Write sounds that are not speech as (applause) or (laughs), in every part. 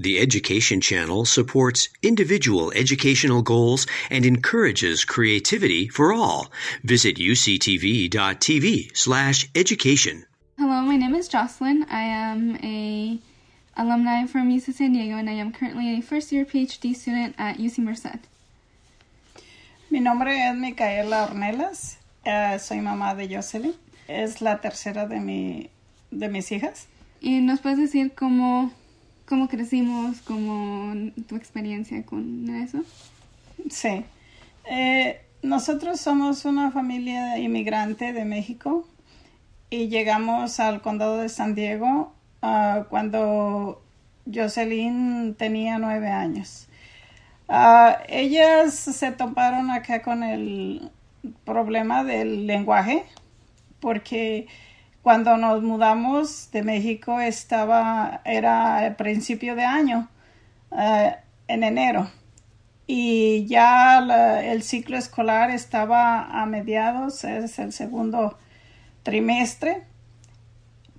The Education Channel supports individual educational goals and encourages creativity for all. Visit uctv.tv slash education. Hello, my name is Jocelyn. I am a alumni from UC San Diego and I am currently a first year PhD student at UC Merced. Mi nombre es Micaela Ornelas. Uh, soy mamá de Jocelyn. Es la tercera de, mi, de mis hijas. ¿Y nos puedes decir cómo cómo crecimos, cómo tu experiencia con eso. Sí. Eh, nosotros somos una familia inmigrante de México y llegamos al condado de San Diego uh, cuando Jocelyn tenía nueve años. Uh, ellas se toparon acá con el problema del lenguaje porque cuando nos mudamos de México estaba, era el principio de año, eh, en enero. Y ya el ciclo escolar estaba a mediados, es el segundo trimestre,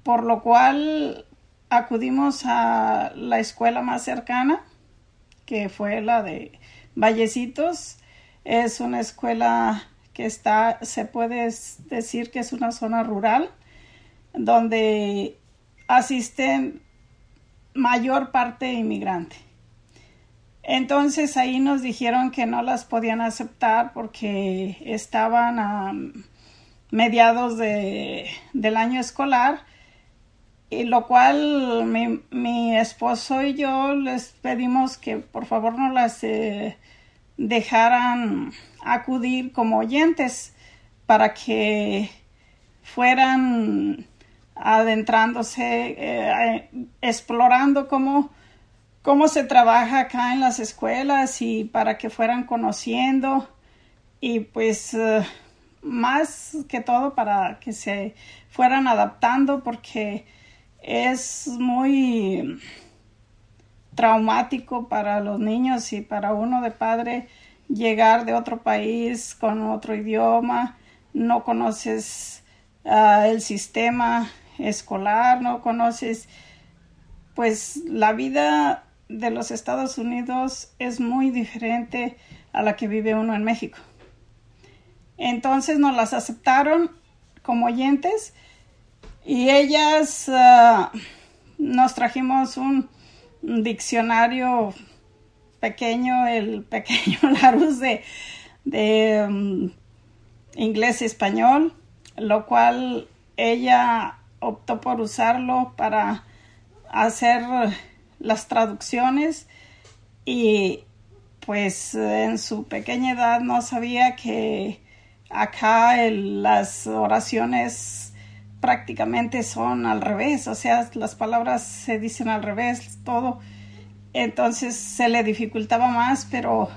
por lo cual acudimos a la escuela más cercana, que fue la de Vallecitos. Es una escuela que está, se puede decir que es una zona rural donde asisten mayor parte inmigrante. Entonces ahí nos dijeron que no las podían aceptar porque estaban a mediados de, del año escolar, y lo cual mi, esposo y yo les pedimos que por favor no las eh, dejaran acudir como oyentes para que fueran adentrándose, eh, explorando cómo, cómo se trabaja acá en las escuelas y para que fueran conociendo. Y pues eh, más que todo para que se fueran adaptando porque es muy traumático para los niños y para uno de padre llegar de otro país con otro idioma, no conoces ah, el sistema escolar, no conoces, pues la vida de los Estados Unidos es muy diferente a la que vive uno en México. Entonces nos las aceptaron como oyentes y ellas ah, nos trajimos un, diccionario pequeño, el pequeño (laughs) Larus de, de um, inglés y español, lo cual ella optó por usarlo para hacer las traducciones y pues en su pequeña edad no sabía que acá las oraciones prácticamente son al revés, o sea, las palabras se dicen al revés, todo. Entonces se le dificultaba más, pero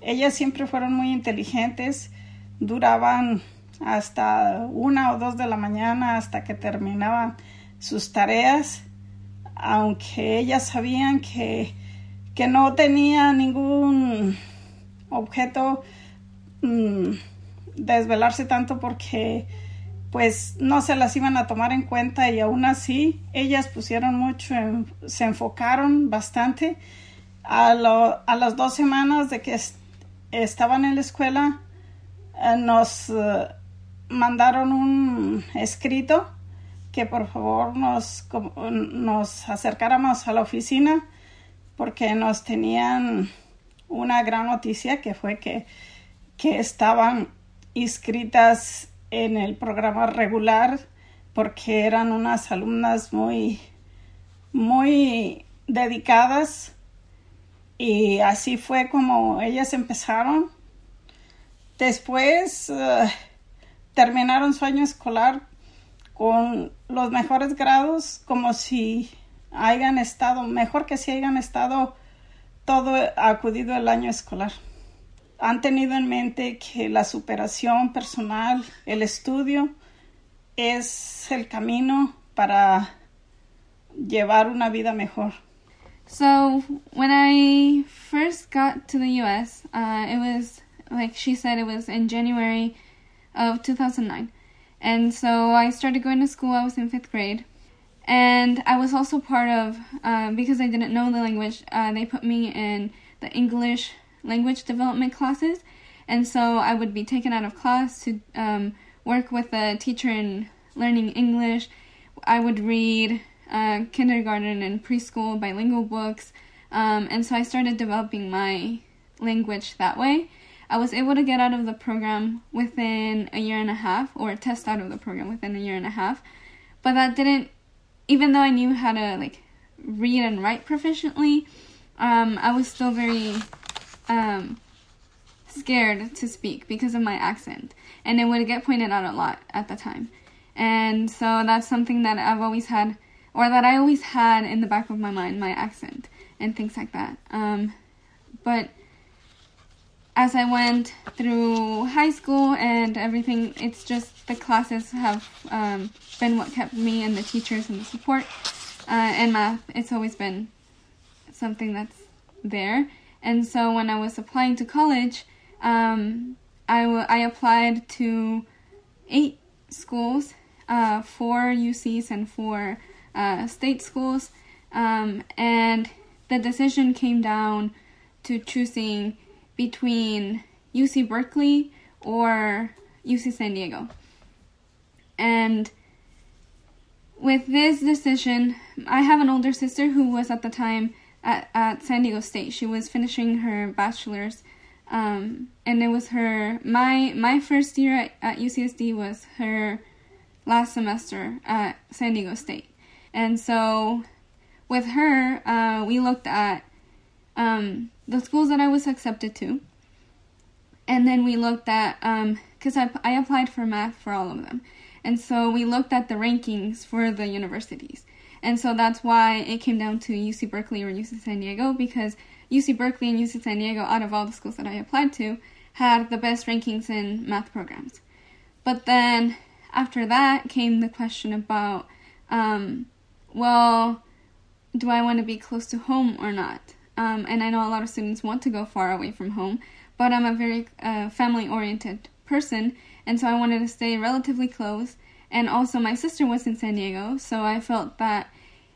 ellas siempre fueron muy inteligentes, duraban hasta una o dos de la mañana hasta que terminaban sus tareas, aunque ellas sabían que, que no tenía ningún objeto mm, desvelarse tanto porque pues no se las iban a tomar en cuenta y aún así ellas pusieron mucho, se enfocaron bastante. A, a las dos semanas de que estaban en la escuela, eh, nos eh, mandaron un escrito que por favor nos, nos acercáramos a la oficina porque nos tenían una gran noticia que fue que, que estaban inscritas en el programa regular porque eran unas alumnas muy muy dedicadas y así fue como ellas empezaron. Después eh, terminaron su año escolar con los mejores grados, como si hayan estado, mejor que si hayan estado todo acudido el año escolar. Han tenido en mente que la superación personal, el estudio, es el camino para llevar una vida mejor. So, when I first got to the US, uh, it was, like she said, it was in January of 2009. And so I started going to school, I was in fifth grade. And I was also part of, uh, because I didn't know the language, uh, they put me in the English language development classes. And so I would be taken out of class to um, work with a teacher in learning English. I would read uh, kindergarten and preschool bilingual books. Um, and so I started developing my language that way. I was able to get out of the program within a year and a half, or test out of the program within a year and a half. But that didn't even though I knew how to like read and write proficiently, um, I was still very um, scared to speak because of my accent, and it would get pointed out a lot at the time. And so that's something that I've always had, or that I always had in the back of my mind, my accent and things like that. Um, but as I went through high school and everything, it's just the classes have um, been what kept me and the teachers and the support. Uh, and math, it's always been something that's there. And so when I was applying to college, um, I, w- I applied to eight schools, uh, four UCs and four uh, state schools. Um, and the decision came down to choosing between UC Berkeley or UC San Diego. And with this decision, I have an older sister who was at the time at, at San Diego State. She was finishing her bachelor's, um, and it was her my my first year at, at UCSD was her last semester at San Diego State, and so with her, uh, we looked at um, the schools that I was accepted to, and then we looked at because um, I I applied for math for all of them and so we looked at the rankings for the universities. And so that's why it came down to UC Berkeley or UC San Diego because UC Berkeley and UC San Diego, out of all the schools that I applied to, had the best rankings in math programs. But then after that came the question about, um, well, do I want to be close to home or not? Um, and I know a lot of students want to go far away from home, but I'm a very uh, family oriented person, and so I wanted to stay relatively close. And also, my sister was in San Diego, so I felt that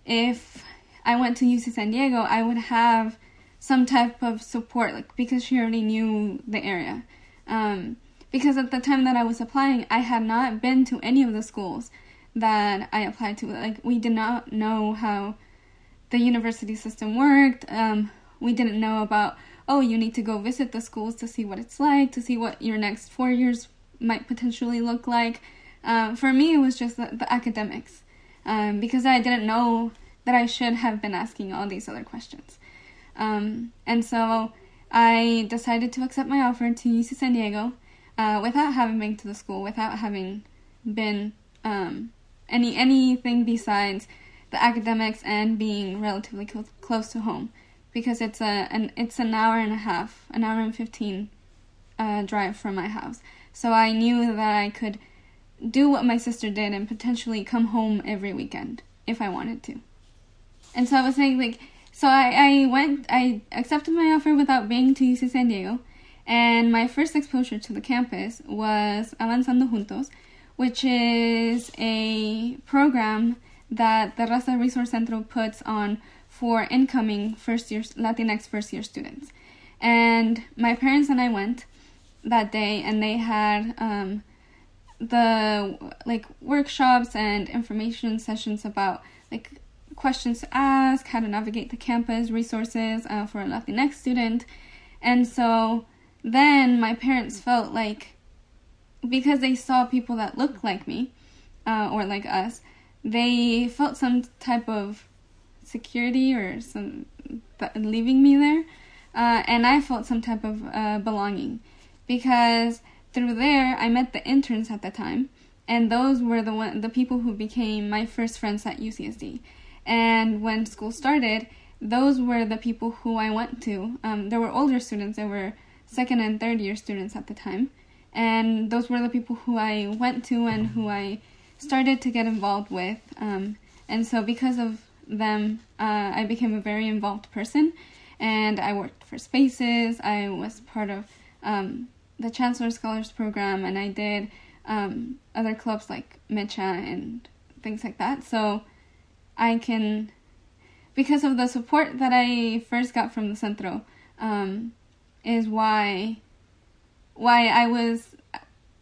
if I went to UC San Diego, I would have some type of support, like because she already knew the area. Um, because at the time that I was applying, I had not been to any of the schools that I applied to. Like we did not know how the university system worked. Um, we didn't know about oh, you need to go visit the schools to see what it's like, to see what your next four years might potentially look like. Um, for me, it was just the, the academics um, because I didn't know that I should have been asking all these other questions. Um, and so I decided to accept my offer to UC San Diego uh, without having been to the school, without having been um, any anything besides the academics and being relatively close, close to home, because it's a an it's an hour and a half, an hour and fifteen uh, drive from my house. So I knew that I could do what my sister did and potentially come home every weekend if I wanted to. And so I was saying, like, so I, I went, I accepted my offer without being to UC San Diego. And my first exposure to the campus was Avanzando Juntos, which is a program that the Raza Resource Center puts on for incoming first year Latinx first year students. And my parents and I went, that day and they had um, the like workshops and information sessions about like questions to ask, how to navigate the campus, resources uh, for a Latinx student. And so then my parents felt like because they saw people that looked like me uh, or like us, they felt some type of security or some leaving me there. Uh, and I felt some type of uh, belonging because through there I met the interns at the time, and those were the one the people who became my first friends at UCSD. And when school started, those were the people who I went to. Um, there were older students, there were second and third year students at the time, and those were the people who I went to and who I started to get involved with. Um, and so, because of them, uh, I became a very involved person, and I worked for Spaces. I was part of um, the Chancellor Scholars Program, and I did um, other clubs like Mecha and things like that. So I can, because of the support that I first got from the Centro, um, is why why I was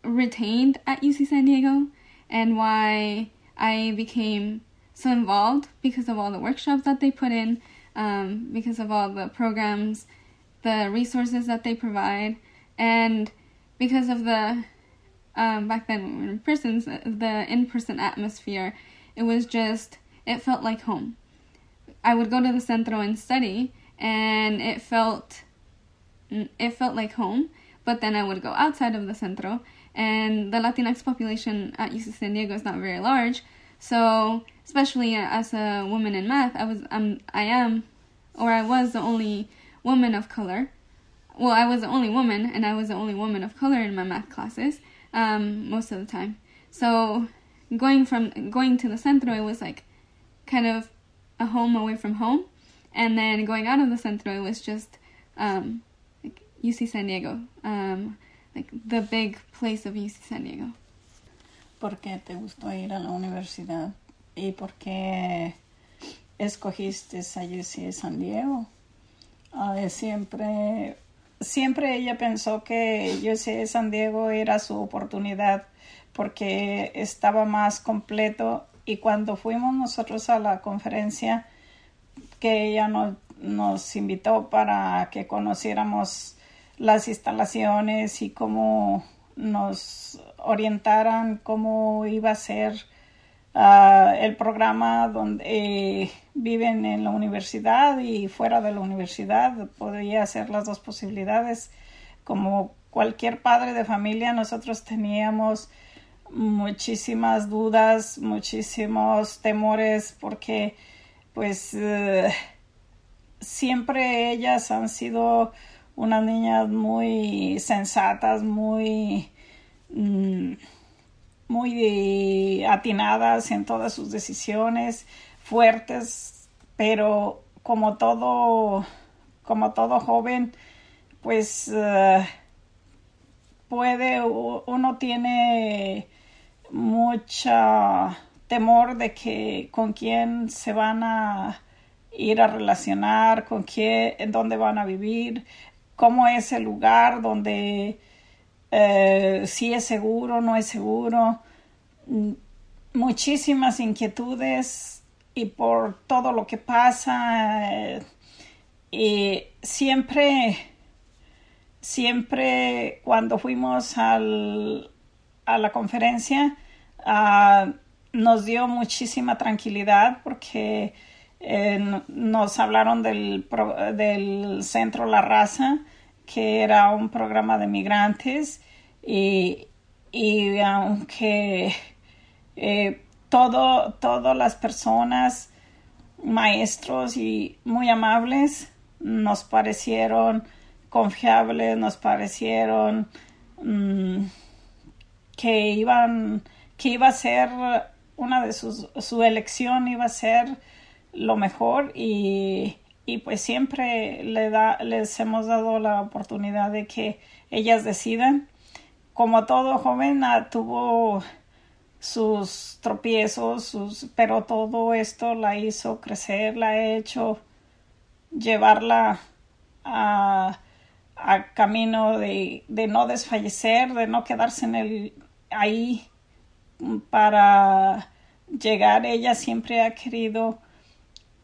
retained at UC San Diego and why I became so involved because of all the workshops that they put in, um, because of all the programs, the resources that they provide, and because of the um, back then in prisons, the in-person atmosphere. It was just it felt like home. I would go to the centro and study, and it felt it felt like home. But then I would go outside of the centro, and the Latinx population at UC San Diego is not very large. So, especially as a woman in math, I was um, I am, or I was the only woman of color. Well, I was the only woman, and I was the only woman of color in my math classes um, most of the time. So, going from going to the centro, it was like kind of a home away from home, and then going out of the centro, it was just um, UC San Diego, um, like the big place of UC San Diego. ¿Por qué te gustó ir a la universidad? ¿Y por qué escogiste a UC San Diego? Siempre, siempre ella pensó que UC San Diego era su oportunidad porque estaba más completo y cuando fuimos nosotros a la conferencia que ella nos, nos invitó para que conociéramos las instalaciones y cómo nos orientaran cómo iba a ser uh, el programa donde eh, viven en la universidad y fuera de la universidad. Podría ser las dos posibilidades. Como cualquier padre de familia, nosotros teníamos muchísimas dudas, muchísimos temores porque pues uh, siempre ellas han sido unas niñas muy sensatas, muy, mm, muy atinadas en todas sus decisiones, fuertes, pero como todo, como todo joven, pues uh, puede, uno tiene mucha temor de que con quién se van a ir a relacionar, con quién, en dónde van a vivir, cómo es el lugar donde eh, si es seguro, no es seguro, muchísimas inquietudes y por todo lo que pasa eh, y siempre siempre cuando fuimos al, a la conferencia uh, nos dio muchísima tranquilidad porque eh, nos hablaron del, del centro La Raza que era un programa de migrantes y, y aunque eh, todo, todas las personas, maestros y muy amables, nos parecieron confiables, nos parecieron mm, que iban, que iba a ser una de sus, su elección iba a ser lo mejor y, y pues siempre le da, les hemos dado la oportunidad de que ellas decidan. Como todo joven ah, tuvo sus tropiezos, sus, pero todo esto la hizo crecer, la ha hecho llevarla a, a camino de, de, no desfallecer, de no quedarse en el, ahí para llegar. Ella siempre ha querido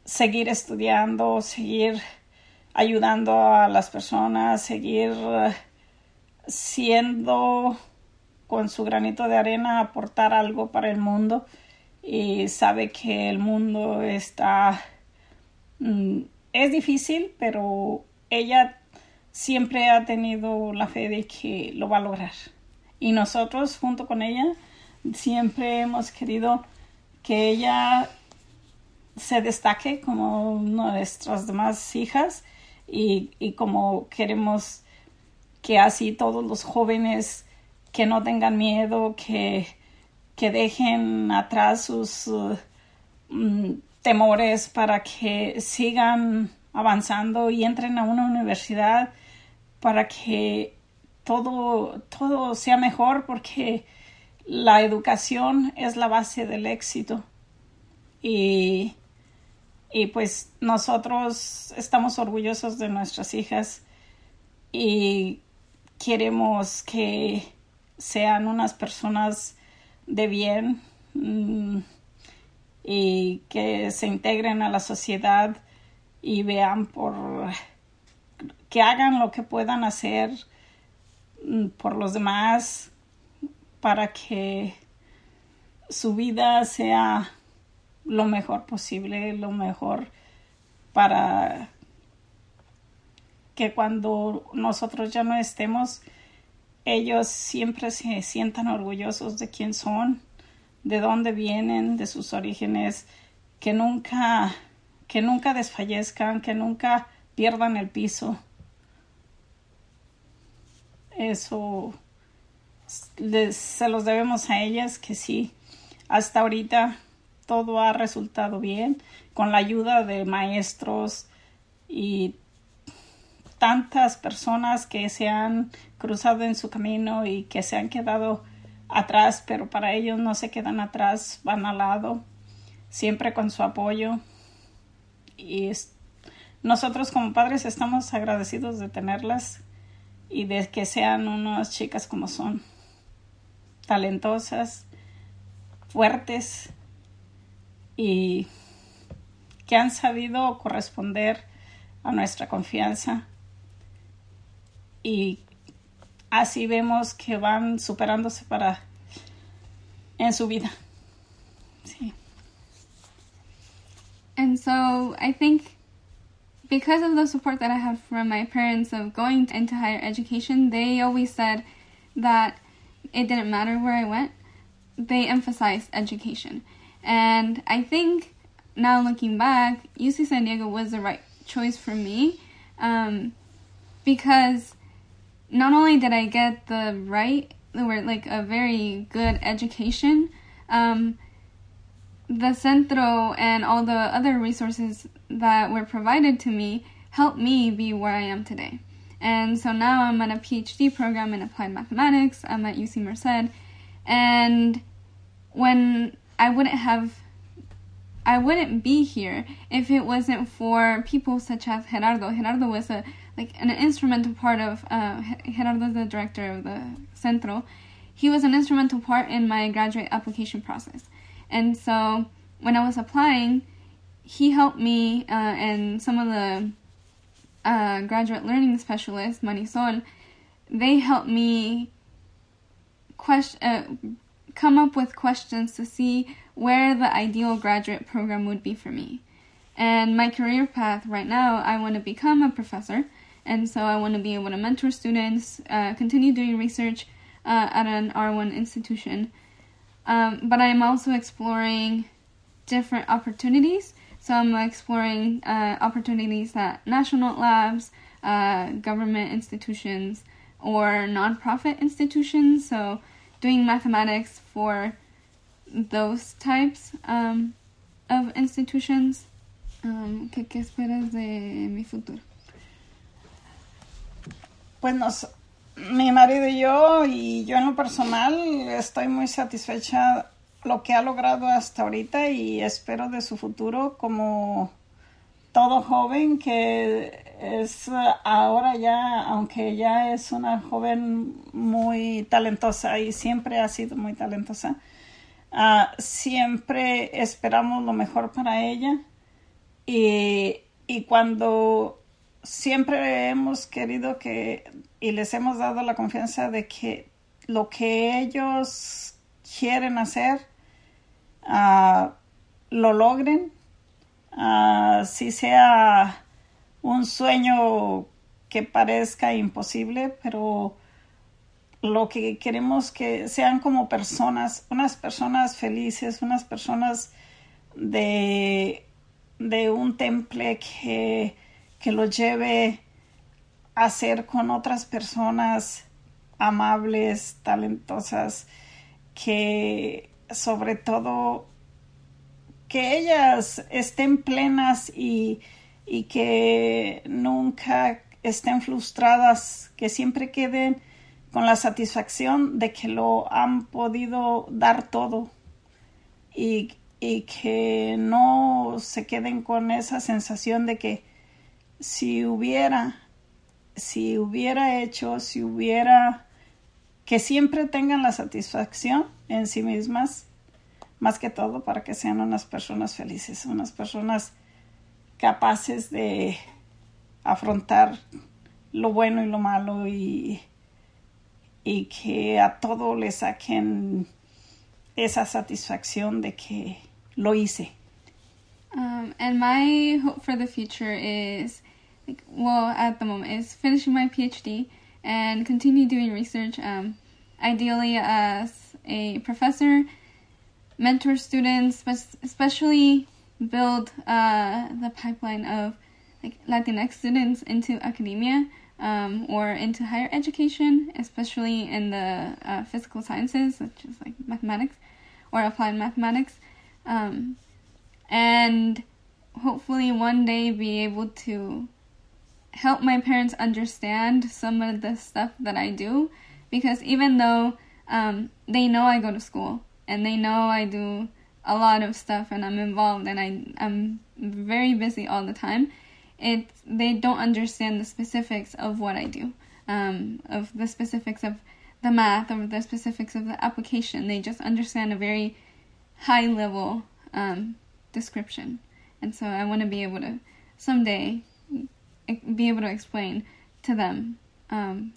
seguir estudiando, seguir ayudando a las personas, seguir eh, siendo con su granito de arena aportar algo para el mundo. Y sabe que el mundo está mm, es difícil pero ella siempre ha tenido la fe de que lo va a lograr. Y nosotros junto con ella siempre hemos querido que ella se destaque como nuestras demás hijas y, y, como queremos que así todos los jóvenes que no tengan miedo, que, que dejen atrás sus uh, mm, temores para que sigan avanzando y entren a una universidad para que todo, todo sea mejor porque la educación es la base del éxito. Y, y pues nosotros estamos orgullosos de nuestras hijas y queremos que sean unas personas de bien mm, y que se integren a la sociedad y vean por que hagan lo que puedan hacer mm, por los demás para que su vida sea lo mejor posible, lo mejor para que cuando nosotros ya no estemos, ellos siempre se sientan orgullosos de quién son, de dónde vienen, de sus orígenes, que nunca, que nunca desfallezcan, que nunca pierdan el piso. Eso se los debemos a ellas que sí, hasta ahorita todo ha resultado bien con la ayuda de maestros y tantas personas que se han cruzado en su camino y que se han quedado atrás, pero para ellos no se quedan atrás, van al lado, siempre con su apoyo. Y nosotros como padres estamos agradecidos de tenerlas y de que sean unas chicas como son, talentosas, fuertes y que han sabido corresponder a nuestra confianza y así vemos que van superándose para en su vida. Sí. And so I think because of the support that I had from my parents of going into higher education, they always said that it didn't matter where I went. They emphasized education. And I think now looking back, UC San Diego was the right choice for me um, because not only did I get the right, or like a very good education, um, the Centro and all the other resources that were provided to me helped me be where I am today. And so now I'm at a PhD program in applied mathematics. I'm at UC Merced. And when I wouldn't have, I wouldn't be here if it wasn't for people such as Gerardo. Gerardo was a like an instrumental part of uh, Gerardo, the director of the Centro, he was an instrumental part in my graduate application process. And so when I was applying, he helped me uh, and some of the uh, graduate learning specialists, Marisol, they helped me question, uh, come up with questions to see where the ideal graduate program would be for me. And my career path right now, I want to become a professor and so I want to be able to mentor students, uh, continue doing research uh, at an R1 institution. Um, but I'm also exploring different opportunities. So I'm exploring uh, opportunities at national labs, uh, government institutions, or nonprofit institutions. So doing mathematics for those types um, of institutions. Um, ¿qué, ¿Qué esperas de mi futuro? pues nos, mi marido y yo, y yo en lo personal, estoy muy satisfecha lo que ha logrado hasta ahorita y espero de su futuro como todo joven que es ahora ya, aunque ya es una joven muy talentosa y siempre ha sido muy talentosa, uh, siempre esperamos lo mejor para ella. Y, y cuando siempre hemos querido que y les hemos dado la confianza de que lo que ellos quieren hacer uh, lo logren, uh, si sea un sueño que parezca imposible, pero lo que queremos que sean como personas, unas personas felices, unas personas de, de un temple que que lo lleve a ser con otras personas amables, talentosas, que sobre todo que ellas estén plenas y, y que nunca estén frustradas, que siempre queden con la satisfacción de que lo han podido dar todo y y que no se queden con esa sensación de que si hubiera, si hubiera hecho, si hubiera, que siempre tengan la satisfacción en sí mismas, más que todo para que sean unas personas felices, unas personas capaces de afrontar lo bueno y lo malo y, y que a todo le saquen esa satisfacción de que lo hice. Um, and my hope for the future is, well, at the moment, is finishing my PhD and continue doing research. Um, ideally, as a professor, mentor students, especially build uh, the pipeline of like Latinx students into academia um, or into higher education, especially in the uh, physical sciences, such as like mathematics or applied mathematics, um, and hopefully one day be able to help my parents understand some of the stuff that I do, because even though um, they know I go to school and they know I do a lot of stuff and I'm involved and I I'm very busy all the time. It they don't understand the specifics of what I do, um, of the specifics of the math or the specifics of the application. They just understand a very high level um, description, and so I want to be able to someday be able to explain to them um,